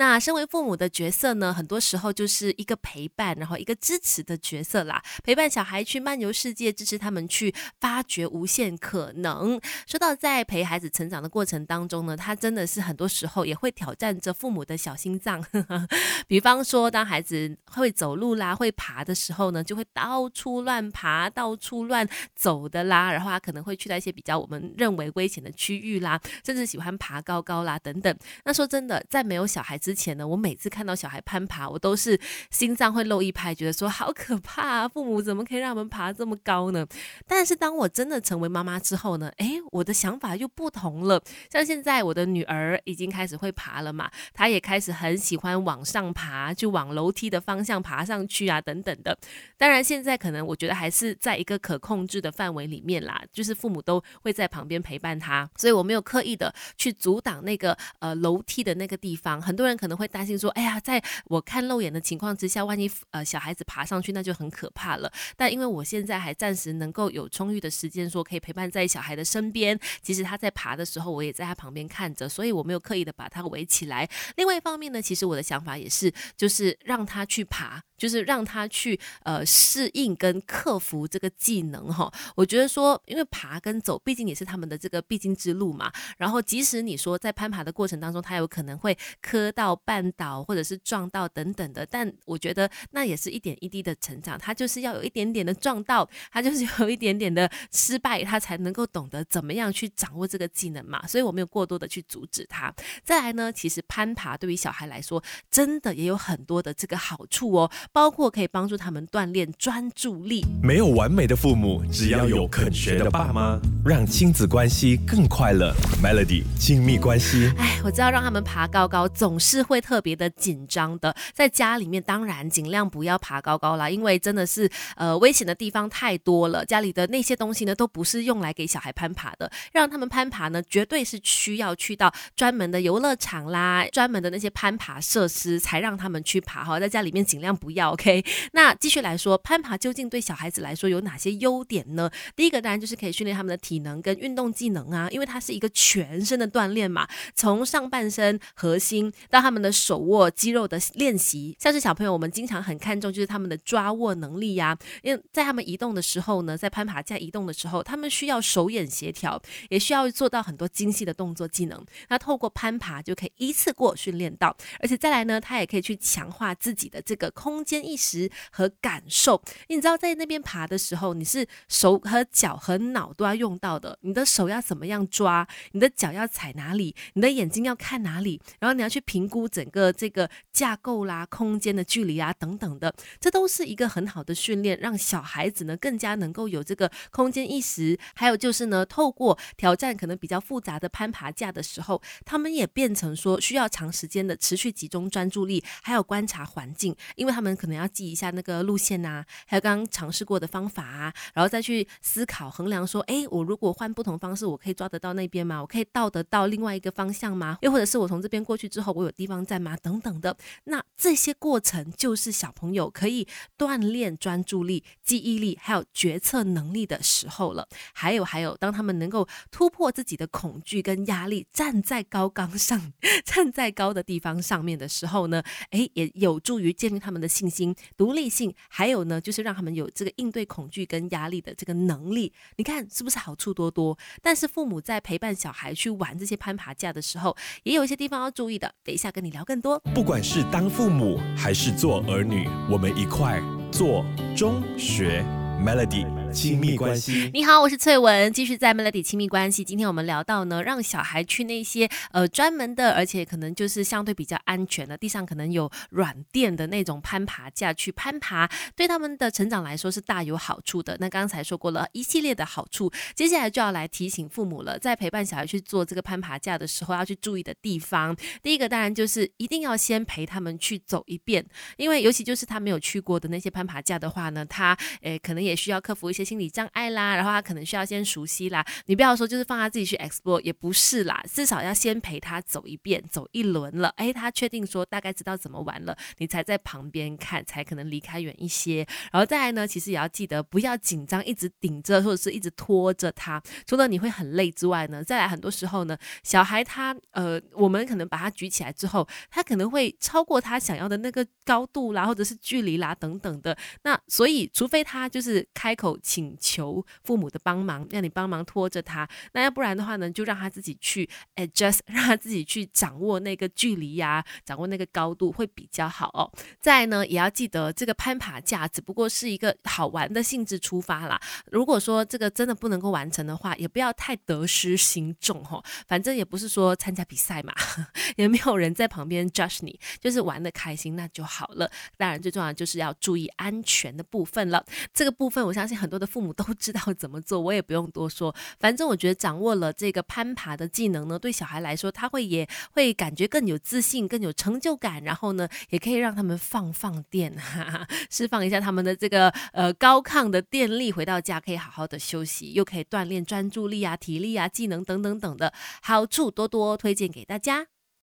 那身为父母的角色呢，很多时候就是一个陪伴，然后一个支持的角色啦，陪伴小孩去漫游世界，支持他们去发掘无限可能。说到在陪孩子成长的过程当中呢，他真的是很多时候也会挑战着父母的小心脏。比方说，当孩子会走路啦、会爬的时候呢，就会到处乱爬、到处乱走的啦，然后他可能会去到一些比较我们认为危险的区域啦，甚至喜欢爬高高啦等等。那说真的，在没有小孩子之前呢，我每次看到小孩攀爬，我都是心脏会漏一拍，觉得说好可怕啊！父母怎么可以让我们爬这么高呢？但是当我真的成为妈妈之后呢，诶，我的想法又不同了。像现在我的女儿已经开始会爬了嘛，她也开始很喜欢往上爬，就往楼梯的方向爬上去啊，等等的。当然现在可能我觉得还是在一个可控制的范围里面啦，就是父母都会在旁边陪伴她，所以我没有刻意的去阻挡那个呃楼梯的那个地方。很多人可能会担心说，哎呀，在我看漏眼的情况之下，万一呃小孩子爬上去，那就很可怕了。但因为我现在还暂时能够有充裕的时间，说可以陪伴在小孩的身边，即使他在爬的时候，我也在他旁边看着，所以我没有刻意的把他围起来。另外一方面呢，其实我的想法也是，就是让他去爬。就是让他去呃适应跟克服这个技能哈，我觉得说，因为爬跟走毕竟也是他们的这个必经之路嘛。然后即使你说在攀爬的过程当中，他有可能会磕到到、绊倒或者是撞到等等的，但我觉得那也是一点一滴的成长。他就是要有一点点的撞到，他就是有一点点的失败，他才能够懂得怎么样去掌握这个技能嘛。所以我没有过多的去阻止他。再来呢，其实攀爬对于小孩来说，真的也有很多的这个好处哦。包括可以帮助他们锻炼专注力。没有完美的父母，只要有肯学的爸妈，让亲子关系更快乐。Melody 亲密关系。哎，我知道让他们爬高高总是是会特别的紧张的，在家里面当然尽量不要爬高高啦，因为真的是呃危险的地方太多了。家里的那些东西呢，都不是用来给小孩攀爬的，让他们攀爬呢，绝对是需要去到专门的游乐场啦，专门的那些攀爬设施才让他们去爬哈。在家里面尽量不要。OK，那继续来说，攀爬究竟对小孩子来说有哪些优点呢？第一个当然就是可以训练他们的体能跟运动技能啊，因为它是一个全身的锻炼嘛，从上半身核心到他们的手握肌肉的练习，像是小朋友我们经常很看重就是他们的抓握能力呀，因为在他们移动的时候呢，在攀爬架移动的时候，他们需要手眼协调，也需要做到很多精细的动作技能。那透过攀爬就可以一次过训练到，而且再来呢，他也可以去强化自己的这个空。间意识和感受，你知道在那边爬的时候，你是手和脚和脑都要用到的。你的手要怎么样抓？你的脚要踩哪里？你的眼睛要看哪里？然后你要去评估整个这个架构啦、空间的距离啊等等的，这都是一个很好的训练，让小孩子呢更加能够有这个空间意识。还有就是呢，透过挑战可能比较复杂的攀爬架的时候，他们也变成说需要长时间的持续集中专注力，还有观察环境，因为他们。可能要记一下那个路线呐，还有刚刚尝试过的方法啊，然后再去思考衡量说，哎，我如果换不同方式，我可以抓得到那边吗？我可以到得到另外一个方向吗？又或者是我从这边过去之后，我有地方在吗？等等的，那这些过程就是小朋友可以锻炼专注力、记忆力还有决策能力的时候了。还有还有，当他们能够突破自己的恐惧跟压力，站在高岗上，站在高的地方上面的时候呢，哎，也有助于建立他们的信。心、独立性，还有呢，就是让他们有这个应对恐惧跟压力的这个能力。你看是不是好处多多？但是父母在陪伴小孩去玩这些攀爬架的时候，也有一些地方要注意的。等一下跟你聊更多。不管是当父母还是做儿女，我们一块做中学 Melody。亲密关系，你好，我是翠文，继续在 Melody 亲密关系。今天我们聊到呢，让小孩去那些呃专门的，而且可能就是相对比较安全的地上，可能有软垫的那种攀爬架去攀爬，对他们的成长来说是大有好处的。那刚才说过了一系列的好处，接下来就要来提醒父母了，在陪伴小孩去做这个攀爬架的时候，要去注意的地方。第一个当然就是一定要先陪他们去走一遍，因为尤其就是他没有去过的那些攀爬架的话呢，他诶可能也也需要克服一。些心理障碍啦，然后他可能需要先熟悉啦。你不要说就是放他自己去 explore，也不是啦，至少要先陪他走一遍，走一轮了，哎，他确定说大概知道怎么玩了，你才在旁边看，才可能离开远一些。然后再来呢，其实也要记得不要紧张，一直顶着或者是一直拖着他。除了你会很累之外呢，再来很多时候呢，小孩他呃，我们可能把他举起来之后，他可能会超过他想要的那个高度啦，或者是距离啦等等的。那所以，除非他就是开口请求父母的帮忙，让你帮忙拖着他，那要不然的话呢，就让他自己去 adjust，让他自己去掌握那个距离呀，掌握那个高度会比较好哦。再呢，也要记得这个攀爬架只不过是一个好玩的性质出发啦。如果说这个真的不能够完成的话，也不要太得失心重哈。反正也不是说参加比赛嘛，也没有人在旁边 judge 你，就是玩的开心那就好了。当然，最重要就是要注意安全的部分了。这个部分，我相信很多的父母都知道怎么做，我也不用多说。反正我觉得掌握了这个攀爬的技能呢，对小孩来说，他会也会感觉更有自信、更有成就感。然后呢，也可以让他们放放电，哈哈，释放一下他们的这个呃高亢的电力，回到家可以好好的休息，又可以锻炼专注力啊、体力啊、技能等等等的好处，多多推荐给大家。